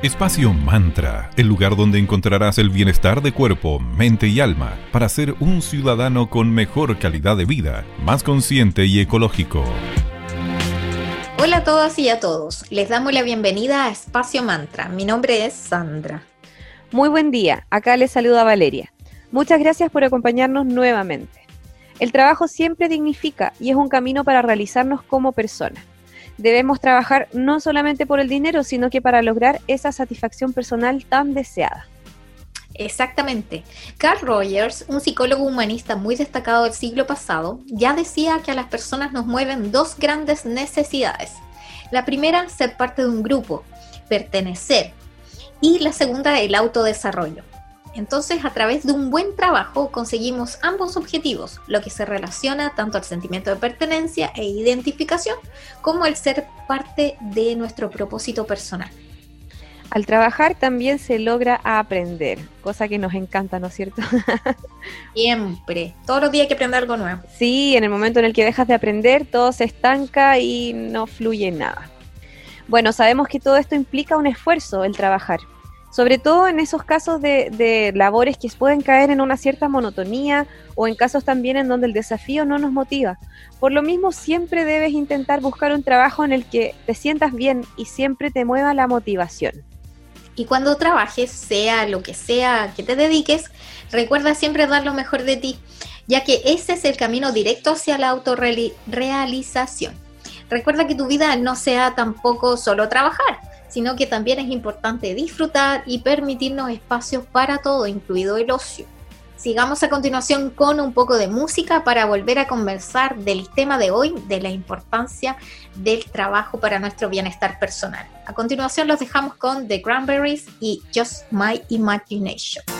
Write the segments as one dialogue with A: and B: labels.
A: Espacio Mantra, el lugar donde encontrarás el bienestar de cuerpo, mente y alma para ser un ciudadano con mejor calidad de vida, más consciente y ecológico.
B: Hola a todas y a todos, les damos la bienvenida a Espacio Mantra. Mi nombre es Sandra.
C: Muy buen día, acá les saluda Valeria. Muchas gracias por acompañarnos nuevamente. El trabajo siempre dignifica y es un camino para realizarnos como personas debemos trabajar no solamente por el dinero, sino que para lograr esa satisfacción personal tan deseada.
B: Exactamente. Carl Rogers, un psicólogo humanista muy destacado del siglo pasado, ya decía que a las personas nos mueven dos grandes necesidades. La primera, ser parte de un grupo, pertenecer. Y la segunda, el autodesarrollo. Entonces, a través de un buen trabajo conseguimos ambos objetivos, lo que se relaciona tanto al sentimiento de pertenencia e identificación como el ser parte de nuestro propósito personal.
C: Al trabajar también se logra aprender, cosa que nos encanta, ¿no es cierto?
B: Siempre, todos los días hay que aprender algo nuevo.
C: Sí, en el momento en el que dejas de aprender, todo se estanca y no fluye nada. Bueno, sabemos que todo esto implica un esfuerzo, el trabajar, sobre todo en esos casos de, labores que pueden caer en una cierta monotonía o en casos también en donde el desafío no nos motiva. Por lo mismo, siempre debes intentar buscar un trabajo en el que te sientas bien y siempre te mueva la motivación.
B: Y cuando trabajes, sea lo que sea que te dediques, recuerda siempre dar lo mejor de ti, ya que ese es el camino directo hacia la autorrealización. Recuerda que tu vida no sea tampoco solo trabajar, sino que también es importante disfrutar y permitirnos espacios para todo, incluido el ocio. Sigamos a continuación con un poco de música para volver a conversar del tema de hoy, de la importancia del trabajo para nuestro bienestar personal. A continuación los dejamos con The Cranberries y Just My Imagination.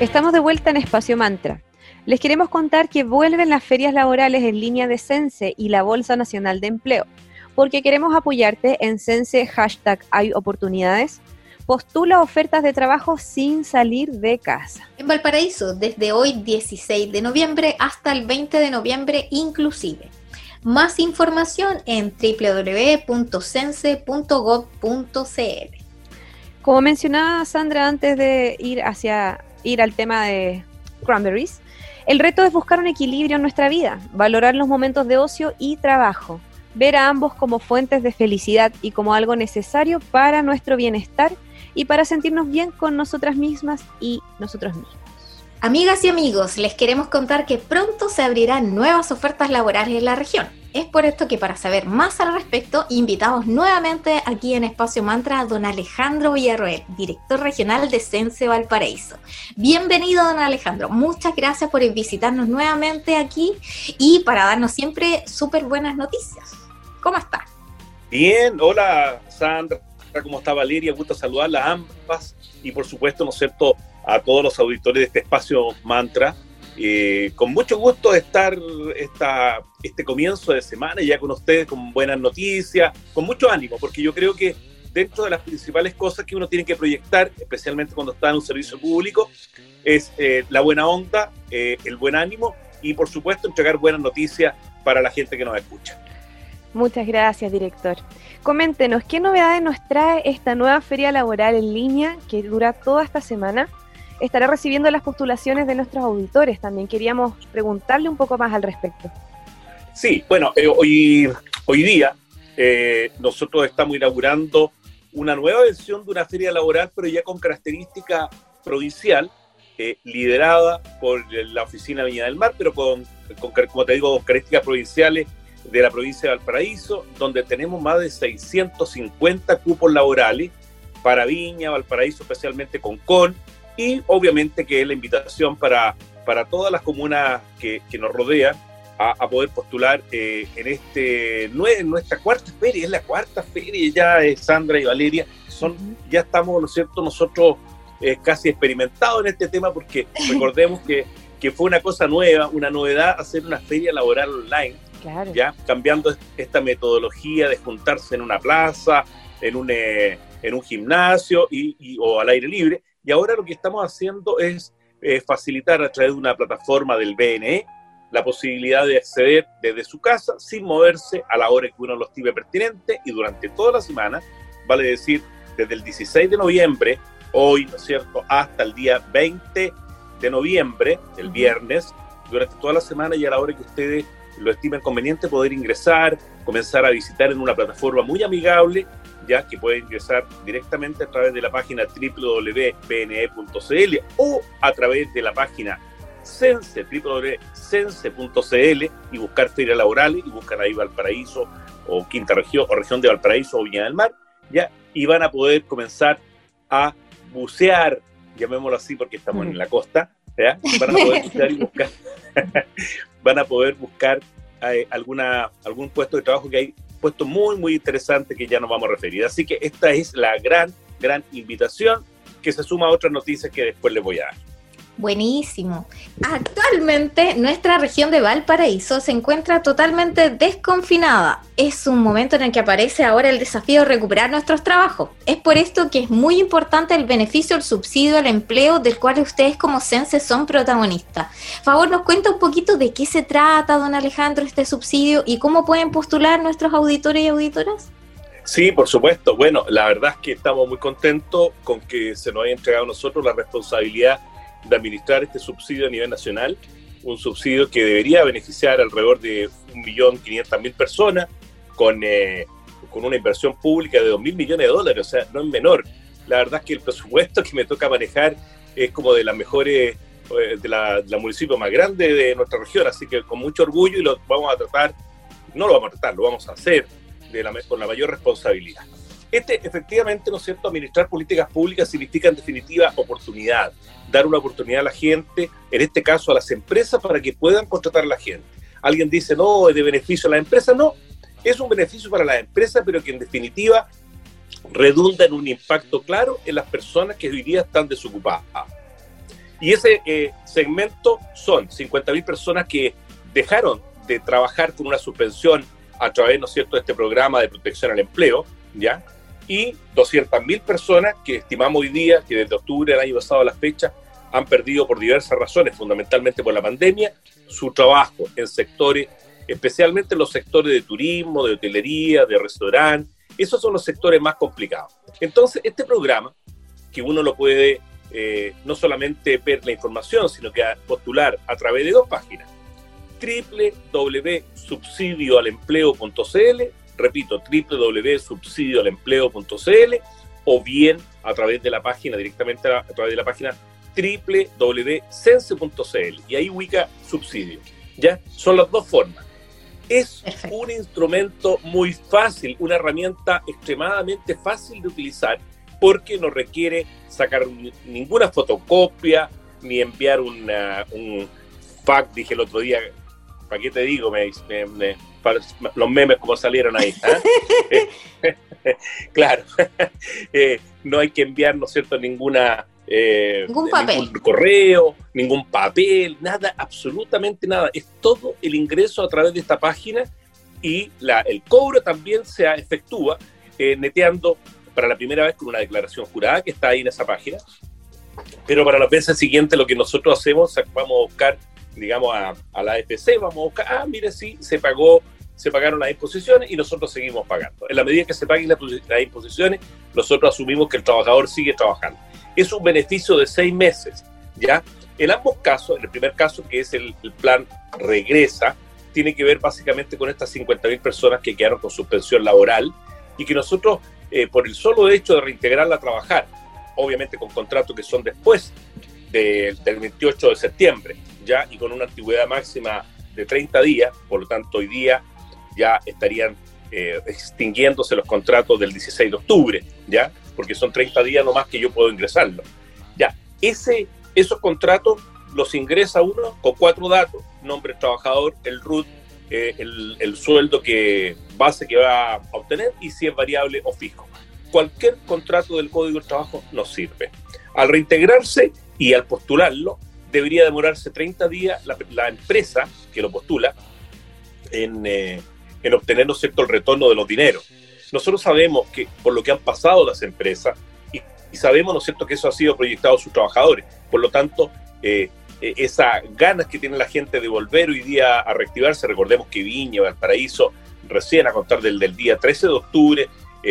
C: Estamos de vuelta en Espacio Mantra. Les queremos contar que vuelven las ferias laborales en línea de Sense y la Bolsa Nacional de Empleo, porque queremos apoyarte en Sense hashtag hay oportunidades. Postula ofertas de trabajo sin salir de casa.
D: En Valparaíso, desde hoy 16 de noviembre hasta el 20 de noviembre inclusive. Más información en www.sense.gov.cl.
C: Como mencionaba Sandra antes de ir hacia ir al tema de cranberries, el reto es buscar un equilibrio en nuestra vida, valorar los momentos de ocio y trabajo, ver a ambos como fuentes de felicidad y como algo necesario para nuestro bienestar y para sentirnos bien con nosotras mismas y nosotros mismos.
D: Amigas y amigos, les queremos contar que pronto se abrirán nuevas ofertas laborales en la región. Es por esto que para saber más al respecto, invitamos nuevamente aquí en Espacio Mantra a don Alejandro Villarroel, director regional de Sense Valparaíso. Bienvenido, don Alejandro. Muchas gracias por visitarnos nuevamente aquí y para darnos siempre súper buenas noticias. ¿Cómo está?
E: Bien, hola Sandra, ¿cómo está Valeria? Gusto saludarlas ambas y por supuesto, ¿no es cierto?, a todos los auditores de este espacio Mantra. Eh, con mucho gusto estar esta, este comienzo de semana ya con ustedes, con buenas noticias, con mucho ánimo, porque yo creo que dentro de las principales cosas que uno tiene que proyectar, especialmente cuando está en un servicio público, es eh, la buena onda, eh, el buen ánimo y por supuesto entregar buenas noticias para la gente que nos escucha.
C: Muchas gracias, director. Coméntenos, ¿qué novedades nos trae esta nueva feria laboral en línea que dura toda esta semana? Estará recibiendo las postulaciones de nuestros auditores. También queríamos preguntarle un poco más al respecto.
E: Sí, bueno, eh, hoy, hoy día eh, nosotros estamos inaugurando una nueva versión de una feria laboral, pero ya con característica provincial, eh, liderada por la oficina Viña del Mar, pero con, con, como te digo, características provinciales de la provincia de Valparaíso, donde tenemos más de 650 cupos laborales para Viña, Valparaíso, especialmente con CON, y obviamente que es la invitación para, para todas las comunas que, que nos rodean a, poder postular eh, en, este, en nuestra cuarta feria, es la cuarta feria ya, es Sandra y Valeria, son, ya estamos, ¿no es cierto?, nosotros eh, casi experimentados en este tema porque recordemos que, que fue una cosa nueva, una novedad hacer una feria laboral online, ya cambiando esta metodología de juntarse en una plaza, en un, eh, en un gimnasio y, o al aire libre, y ahora lo que estamos haciendo es eh, facilitar a través de una plataforma del BNE la posibilidad de acceder desde su casa sin moverse a la hora que uno lo estime pertinente y durante toda la semana, vale decir, desde el 16 de noviembre, hoy, ¿no es cierto?, hasta el día 20 de noviembre, el viernes, durante toda la semana y a la hora que ustedes lo estimen conveniente, poder ingresar, comenzar a visitar en una plataforma muy amigable ya que puede ingresar directamente a través de la página www.bne.cl o a través de la página sense, www.sense.cl y buscar ferias laborales y buscar ahí Valparaíso o Quinta Región o Región de Valparaíso o Viña del Mar, ya, y van a poder comenzar a bucear, llamémoslo así porque estamos en la costa, ¿ya? van a poder bucear y buscar, van a poder buscar eh, alguna, algún puesto de trabajo que hay puesto muy, muy interesante que ya nos vamos a referir. Así que esta es la gran, gran invitación que se suma a otras noticias que después les voy a dar.
D: Buenísimo. Actualmente nuestra región de Valparaíso se encuentra totalmente desconfinada. Es un momento en el que aparece ahora el desafío de recuperar nuestros trabajos. Es por esto que es muy importante el beneficio, el subsidio al empleo del cual ustedes como Sense son protagonistas. Favor, nos cuenta un poquito de qué se trata, don Alejandro, este subsidio y cómo pueden postular nuestros auditores y auditoras.
E: Sí, por supuesto. Bueno, la verdad es que estamos muy contentos con que se nos haya entregado a nosotros la responsabilidad de administrar este subsidio a nivel nacional, un subsidio que debería beneficiar alrededor de 1.500.000 personas con, eh, con una inversión pública de 2.000 millones de dólares, o sea, no es menor. La verdad es que el presupuesto que me toca manejar es como de las mejores, eh, de la, municipio más grande de nuestra región, así que con mucho orgullo y lo vamos a tratar, no lo vamos a tratar, lo vamos a hacer de la, con la mayor responsabilidad. Este, efectivamente, ¿no es cierto?, administrar políticas públicas significa en definitiva oportunidad, dar una oportunidad a la gente, en este caso a las empresas, para que puedan contratar a la gente. Alguien dice, no, es de beneficio a la empresa, no, es un beneficio para la empresa, pero que en definitiva redunda en un impacto claro en las personas que hoy día están desocupadas. Y ese eh, segmento son 50.000 personas que dejaron de trabajar con una suspensión a través, ¿no es cierto?, de este programa de protección al empleo, ¿ya? Y 200.000 personas que estimamos hoy día que desde octubre del año pasado a la fecha han perdido por diversas razones, fundamentalmente por la pandemia, su trabajo en sectores, especialmente en los sectores de turismo, de hotelería, de restaurante. Esos son los sectores más complicados. Entonces, este programa, que uno lo puede eh, no solamente ver la información, sino que postular a través de dos páginas www.subsidioalempleo.cl, repito, www.subsidioalempleo.cl o bien a través de la página, directamente a, través de la página www.sense.cl y ahí ubica subsidio. ¿Ya? Son las dos formas. Es un instrumento muy fácil, una herramienta extremadamente fácil de utilizar porque no requiere sacar ninguna fotocopia ni enviar una, un fax, dije el otro día, ¿para qué te digo? Me, los memes como salieron ahí. ¿ah? claro, eh, no hay que enviar, ¿no es cierto?, ninguna...
D: Eh, ningún papel.
E: Ningún correo, ningún papel, nada, absolutamente nada. Es todo el ingreso a través de esta página y la, el cobro también se efectúa eh, neteando para la primera vez con una declaración jurada que está ahí en esa página. Pero para las veces siguientes lo que nosotros hacemos, vamos a buscar digamos, a, a la AFC, vamos a buscar, ah, mire, sí, se pagó, se pagaron las imposiciones y nosotros seguimos pagando. En la medida que se paguen las, imposiciones, nosotros asumimos que el trabajador sigue trabajando. Es un beneficio de seis meses, ¿ya? En ambos casos, en el primer caso, que es el, plan regresa, tiene que ver básicamente con estas 50.000 personas que quedaron con suspensión laboral y que nosotros, eh, por el solo hecho de reintegrarla a trabajar, obviamente con contratos que son después del 28 de septiembre, ya y con una antigüedad máxima de 30 días, por lo tanto hoy día ya estarían eh, extinguiéndose los contratos del 16 de octubre, ya, porque son 30 días nomás que yo puedo ingresarlo. Ya, ese, esos contratos los ingresa uno con cuatro datos, nombre trabajador, el RUT, eh, el, el, sueldo que base que va a obtener y si es variable o fijo. Cualquier contrato del Código del Trabajo nos sirve. Al reintegrarse y al postularlo, debería demorarse 30 días la, empresa que lo postula en, eh, en obtener ¿no cierto? el retorno de los dineros. Nosotros sabemos que por lo que han pasado las empresas y, sabemos ¿no es cierto? que eso ha sido proyectado a sus trabajadores. Por lo tanto, eh, eh, esas ganas que tiene la gente de volver hoy día a reactivarse, recordemos que Viña, Valparaíso, recién a contar del, del día 13 de octubre,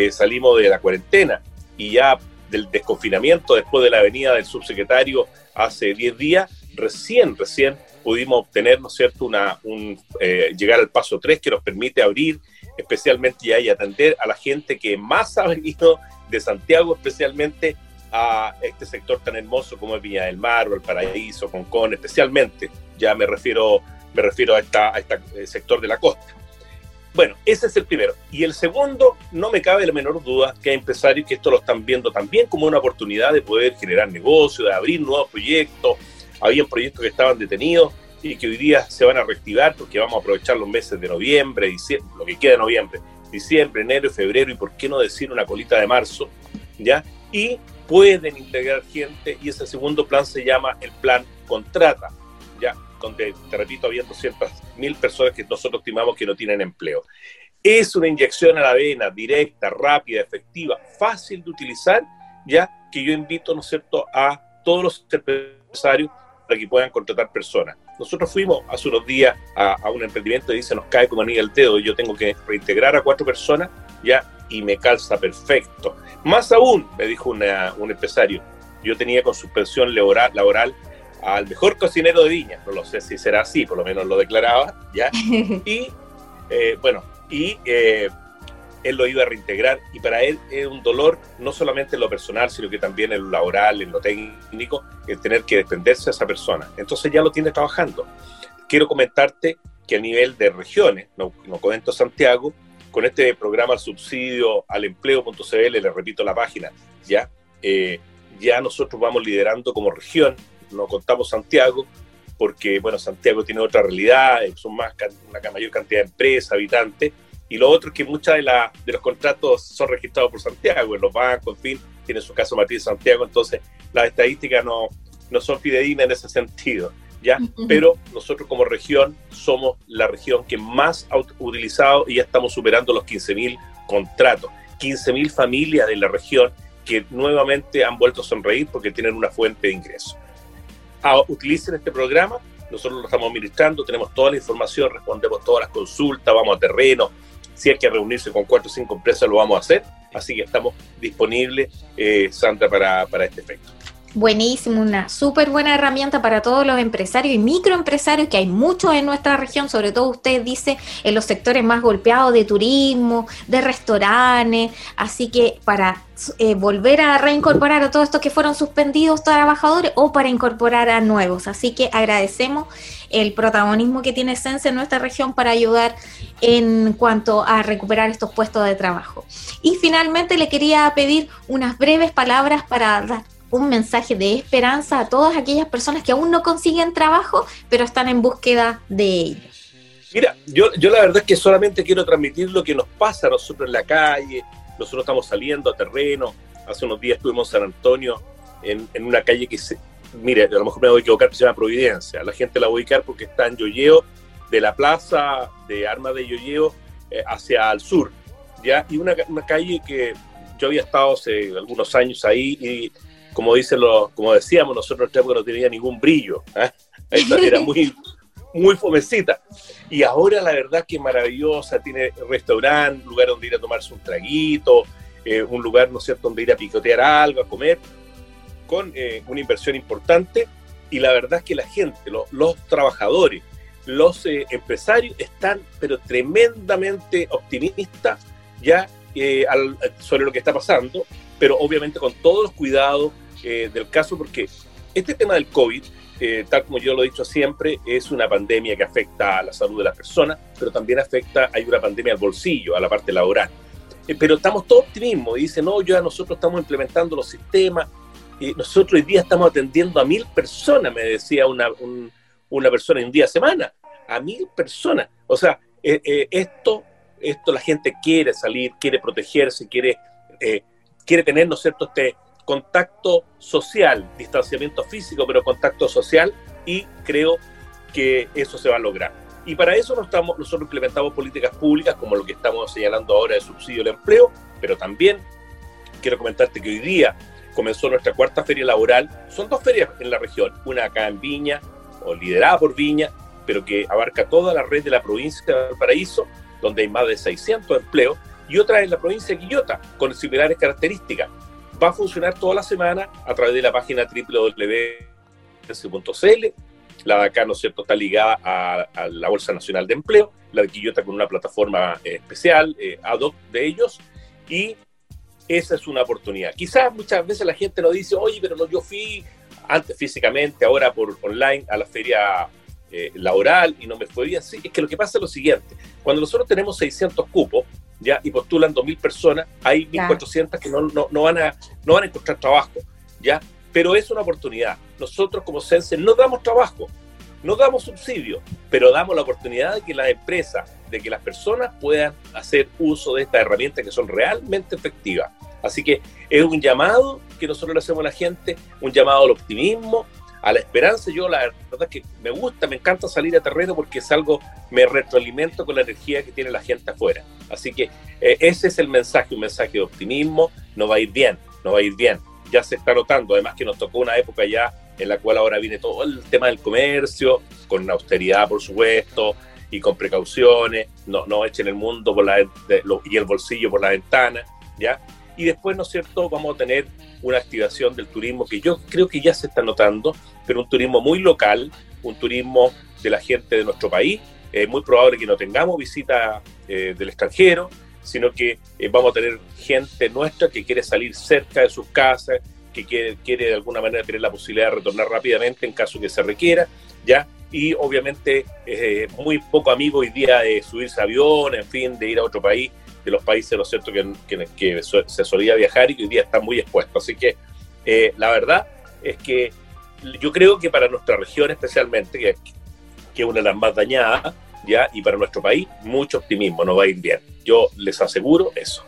E: salimos de la cuarentena y ya del desconfinamiento después de la venida del subsecretario hace 10 días, recién, recién pudimos obtener, ¿no es cierto?, una, un, eh, llegar al paso 3 que nos permite abrir especialmente ya y atender a la gente que más ha venido de Santiago, especialmente a este sector tan hermoso como es Viña del Mar, o el Paraíso, Concón, especialmente, ya me refiero, me refiero a, esta, a este sector de la costa. Bueno, ese es el primero. Y el segundo, no me cabe la menor duda que hay empresarios que esto lo están viendo también como una oportunidad de poder generar negocio, de abrir nuevos proyectos. Había proyectos que estaban detenidos y que hoy día se van a reactivar porque vamos a aprovechar los meses de noviembre, diciembre, lo que queda de noviembre, diciembre, enero, febrero y por qué no decir una colita de marzo, ¿ya? Y pueden integrar gente y ese segundo plan se llama el plan contrata, ¿ya? donde, te repito, había 200 mil personas que nosotros estimamos que no tienen empleo. Es una inyección a la vena, directa, rápida, efectiva, fácil de utilizar, ya que yo invito, ¿no es cierto?, a todos los empresarios para que puedan contratar personas. Nosotros fuimos hace unos días a, un emprendimiento y dice, nos cae como anillo el dedo y yo tengo que reintegrar a cuatro personas, ya, y me calza perfecto. Más aún, me dijo un empresario, yo tenía con suspensión laboral, laboral al mejor cocinero de Viña, no lo sé si será así, por lo menos lo declaraba, ¿ya? Y eh, bueno, y eh, él lo iba a reintegrar y para él es un dolor no solamente en lo personal, sino que también en lo laboral, en lo técnico, el tener que desprenderse de esa persona. Entonces ya lo tiene trabajando. Quiero comentarte que a nivel de regiones, no, no comento Santiago, con este programa subsidio al empleo.cl, le repito la página, ya, eh, ya nosotros vamos liderando como región no contamos Santiago, porque, bueno, Santiago tiene otra realidad, son más, una mayor cantidad de empresas, habitantes, y lo otro es que muchos de, de los contratos son registrados por Santiago, en los bancos, en fin, tiene su caso Matías Santiago, entonces las estadísticas no, no son fidedignas en ese sentido, ¿ya? Pero nosotros como región somos la región que más ha utilizado y ya estamos superando los 15.000 contratos. 15.000 familias de la región que nuevamente han vuelto a sonreír porque tienen una fuente de ingreso. Ah, utilicen este programa, nosotros lo estamos administrando, tenemos toda la información, respondemos todas las consultas, vamos a terreno, si hay que reunirse con cuatro o cinco empresas lo vamos a hacer, así que estamos disponibles, eh, Sandra, para, para este efecto.
D: Buenísimo, una súper buena herramienta para todos los empresarios y microempresarios, que hay muchos en nuestra región, sobre todo usted dice en los sectores más golpeados de turismo, de restaurantes, así que para eh, volver a reincorporar a todos estos que fueron suspendidos trabajadores o para incorporar a nuevos. Así que agradecemos el protagonismo que tiene Sense en nuestra región para ayudar en cuanto a recuperar estos puestos de trabajo. Y finalmente le quería pedir unas breves palabras para dar un mensaje de esperanza a todas aquellas personas que aún no consiguen trabajo, pero están en búsqueda de ello?
E: Mira, yo, yo la verdad es que solamente quiero transmitir lo que nos pasa a nosotros en la calle. Nosotros estamos saliendo a terreno. Hace unos días estuvimos en San Antonio, en, en una calle que se, mire, a lo mejor me voy a equivocar, pero se llama Providencia. La gente la voy a ubicar porque está en Yoyeo, de la plaza de armas de Yoyeo eh, hacia el sur. ¿ya? Y una, una calle que yo había estado hace algunos años ahí y como dicen los, como decíamos nosotros no tenía ningún brillo, ¿eh? era muy, muy fomecita. Y ahora la verdad que maravillosa, tiene restaurante, lugar donde ir a tomarse un traguito, eh, un lugar, ¿no es cierto?, donde ir a picotear algo, a comer, con eh, una inversión importante. Y la verdad es que la gente, los trabajadores, los empresarios están, pero tremendamente optimistas ya sobre lo que está pasando, pero obviamente con todos los cuidados eh, del caso porque este tema del COVID, eh, tal como yo lo he dicho siempre, es una pandemia que afecta a la salud de las personas, pero también afecta, hay una pandemia al bolsillo, a la parte laboral. Eh, pero estamos todos optimismo y dicen, no, ya nosotros estamos implementando los sistemas, nosotros hoy día estamos atendiendo a mil personas, me decía una, una persona en un día a semana, a mil personas. O sea, esto, esto la gente quiere salir, quiere protegerse, quiere, quiere tener, ¿no es cierto?, este, contacto social, distanciamiento físico, pero contacto social, y creo que eso se va a lograr. Y para eso estamos, nosotros implementamos políticas públicas como lo que estamos señalando ahora de subsidio al empleo, pero también quiero comentarte que hoy día comenzó nuestra cuarta feria laboral. Son dos ferias en la región, una acá en Viña, o liderada por Viña, pero que abarca toda la red de la provincia de Valparaíso, donde hay más de 600 empleos, y otra en la provincia de Quillota, con similares características va a funcionar toda la semana a través de la página www.cl. La de acá, ¿no es cierto?, está ligada a, la Bolsa Nacional de Empleo, la de Quillota con una plataforma eh, especial, eh, ad hoc de ellos, y esa es una oportunidad. Quizás muchas veces la gente nos dice, oye, pero no, yo fui antes físicamente, ahora por online a la feria eh, laboral y no me fue bien. Sí, es que lo que pasa es lo siguiente, cuando nosotros tenemos 600 cupos, ¿ya? y postulan 2.000 personas, hay 1.400 que no, no, no, van a, no van a encontrar trabajo, ¿ya? Pero es una oportunidad. Nosotros como Sense no damos trabajo, no damos subsidio, pero damos la oportunidad de que las empresas, de que las personas puedan hacer uso de estas herramientas que son realmente efectivas. Así que es un llamado que nosotros le hacemos a la gente, un llamado al optimismo, a la esperanza. Yo la verdad es que me gusta, me encanta salir a terreno porque es algo, me retroalimento con la energía que tiene la gente afuera. Así que eh, ese es el mensaje, un mensaje de optimismo, no va a ir bien, no va a ir bien. Ya se está notando, además que nos tocó una época ya en la cual ahora viene todo el tema del comercio, con austeridad por supuesto, y con precauciones, no, no echen el mundo y el bolsillo por la ventana, ¿ya? Y después, ¿no es cierto?, vamos a tener una activación del turismo que yo creo que ya se está notando, pero un turismo muy local, un turismo de la gente de nuestro país. Es muy probable que no tengamos visita eh, del extranjero, sino que eh, vamos a tener gente nuestra que quiere salir cerca de sus casas, que quiere, quiere de alguna manera tener la posibilidad de retornar rápidamente en caso que se requiera, ¿ya? Y obviamente eh, muy poco amigo hoy día de subirse a avión, en fin, de ir a otro país de los países, ¿no es cierto?, que, que, se solía viajar y que hoy día están muy expuestos. Así que eh, la verdad es que yo creo que para nuestra región especialmente, que, que es una de las más dañadas, ¿ya? y para nuestro país, mucho optimismo, no va a ir bien. Yo les aseguro eso.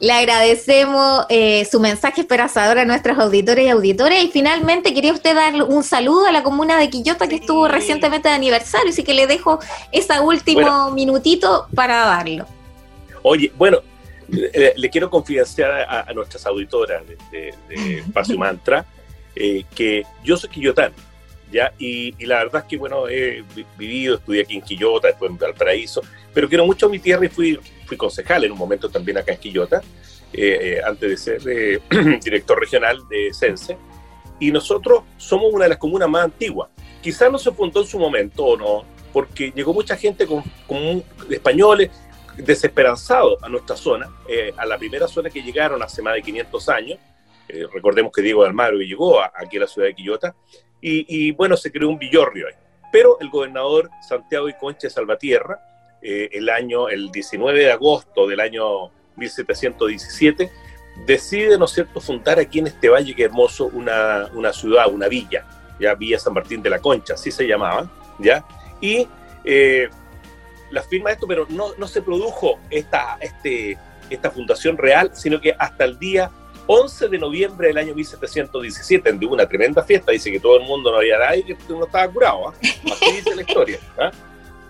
D: Le agradecemos eh, su mensaje esperanzador a nuestros auditores y auditores. Y finalmente, quería usted dar un saludo a la comuna de Quillota que estuvo recientemente de aniversario, así que le dejo ese último minutito para darlo.
E: Oye, bueno, le, quiero confidenciar a, nuestras auditoras de, Espacio Mantra eh, que yo soy quillotano, ¿ya? Y, y, la verdad es que, bueno, he vivido, estudié aquí en Quillota, después en Valparaíso, pero quiero mucho a mi tierra y fui fui concejal en un momento también acá en Quillota, eh, eh, antes de ser eh, director regional de Sense. Y nosotros somos una de las comunas más antiguas. Quizás no se fundó en su momento o no, porque llegó mucha gente con, con españoles desesperanzados a nuestra zona, a la primera zona que llegaron hace más de 500 años. recordemos que Diego de Almagro llegó aquí a la ciudad de Quillota. Y, bueno, se creó un villorrio ahí. Pero el gobernador Santiago y Concha Salvatierra eh, el año, el 19 de agosto del año 1717, decide, ¿no es cierto?, fundar aquí en este valle que hermoso una, una ciudad, una villa, ya Villa San Martín de la Concha, así se llamaba, ¿ya? Y eh, la firma de esto, pero no, no se produjo esta, este, esta fundación real, sino que hasta el día 11 de noviembre del año 1717, en una tremenda fiesta, dice que todo el mundo no había nadie, que no estaba curado, ¿ah? así dice la historia. ¿ah?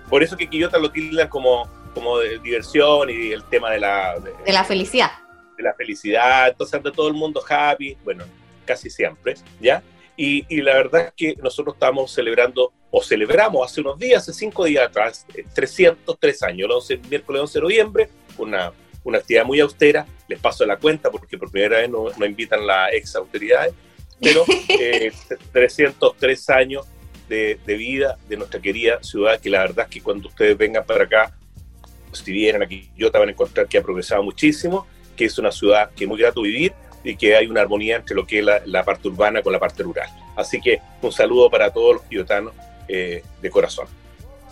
E: Por eso que Quillota lo tildan como, como de diversión y el tema de la...
D: De, la felicidad.
E: De la felicidad, entonces anda todo el mundo happy, bueno, casi siempre, ¿ya? Y, y, la verdad es que nosotros estamos celebrando, o celebramos hace unos días, hace cinco días atrás, 303 eh, años, el 11, miércoles 11 de noviembre, una, una actividad muy austera, les paso la cuenta porque por primera vez no, no invitan las ex autoridades, pero eh, 303 años de, vida de nuestra querida ciudad, que la verdad es que cuando ustedes vengan para acá, si vienen aquí, yo te van a encontrar que ha progresado muchísimo, que es una ciudad que es muy grato vivir y que hay una armonía entre lo que es la, parte urbana con la parte rural. Así que un saludo para todos los quillotanos eh, de corazón.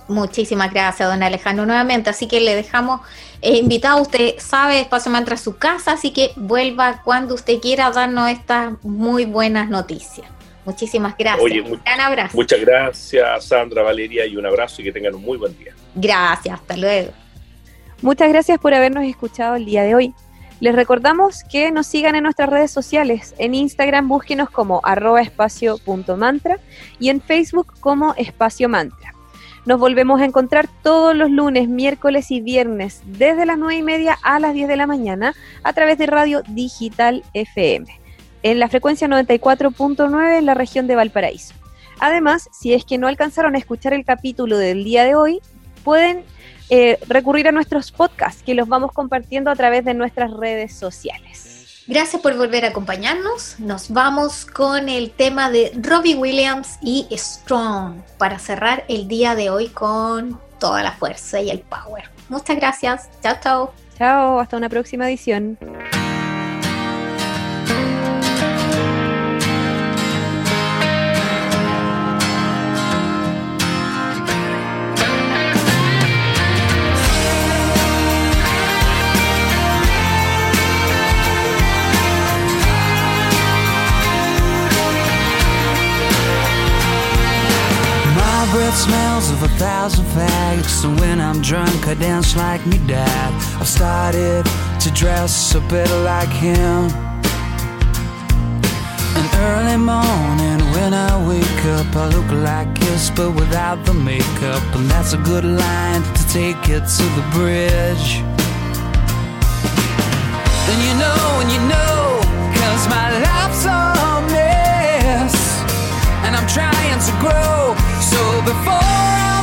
D: Muchísimas gracias, don Alejandro, nuevamente. Así que le dejamos eh, invitado. Usted sabe, Espacio Mantra su casa, así que vuelva cuando usted quiera darnos estas muy buenas noticias. Muchísimas gracias.
E: Oye, un gran abrazo. Muchas gracias, Sandra, Valeria, y un abrazo y que tengan un muy buen día.
D: Gracias, hasta luego.
C: Muchas gracias por habernos escuchado el día de hoy. Les recordamos que nos sigan en nuestras redes sociales. En Instagram búsquenos como arroba y en Facebook como espacio mantra. Nos volvemos a encontrar todos los lunes, miércoles y viernes desde las 9 y media a las 10 de la mañana a través de Radio Digital FM en la frecuencia 94.9 en la región de Valparaíso. Además, si es que no alcanzaron a escuchar el capítulo del día de hoy, pueden eh, recurrir a nuestros podcasts que los vamos compartiendo a través de nuestras redes sociales.
D: Gracias por volver a acompañarnos. Nos vamos con el tema de Robbie Williams y Strong para cerrar el día de hoy con toda la fuerza y el power. Muchas gracias. Chao, chao.
C: Chao, hasta una próxima edición. Thousand fags. And when I'm drunk, I dance like me dad. I've started to dress a bit like him. An early morning when I wake up, I look like this, but without the makeup. And that's a good line to take it to the bridge. Then you know, and you know, cause my life's a mess. And I'm trying to grow so before I'm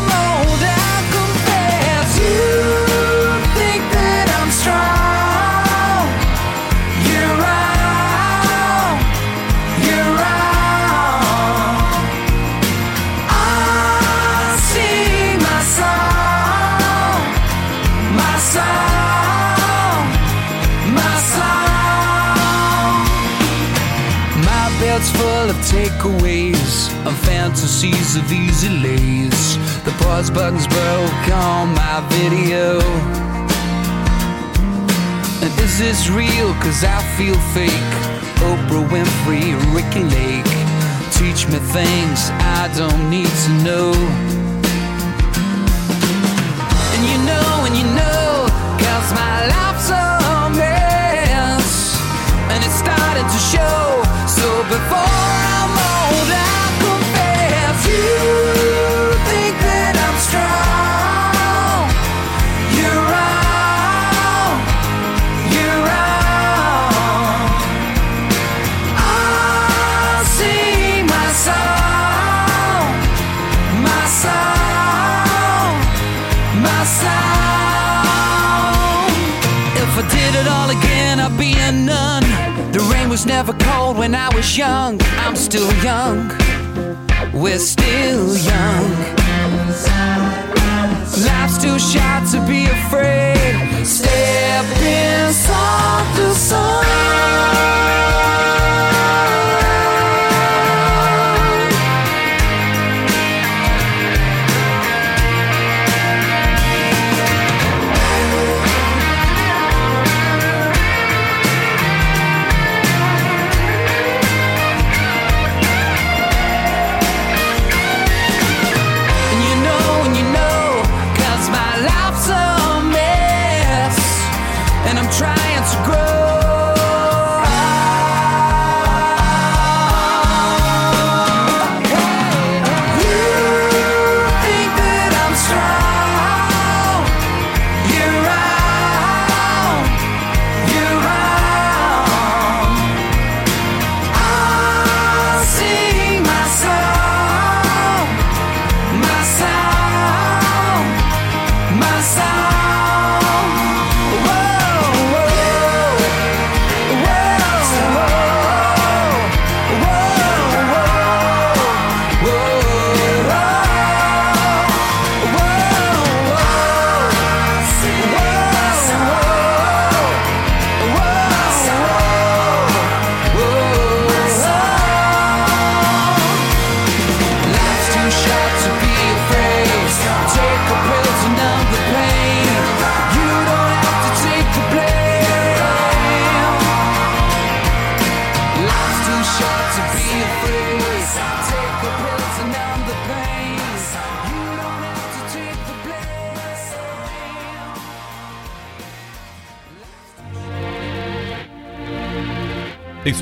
C: full of takeaways of fantasies of easy lays. The pause button's broke on my video is this real? Cause I feel fake. Oprah Winfrey, Ricky Lake. Teach me things I don't need to know. And you know, and you know, cause my life's a mess.
F: And it's starting to show. Was young. I'm still young. We're still young. Life's too short to be afraid. Step inside the sun.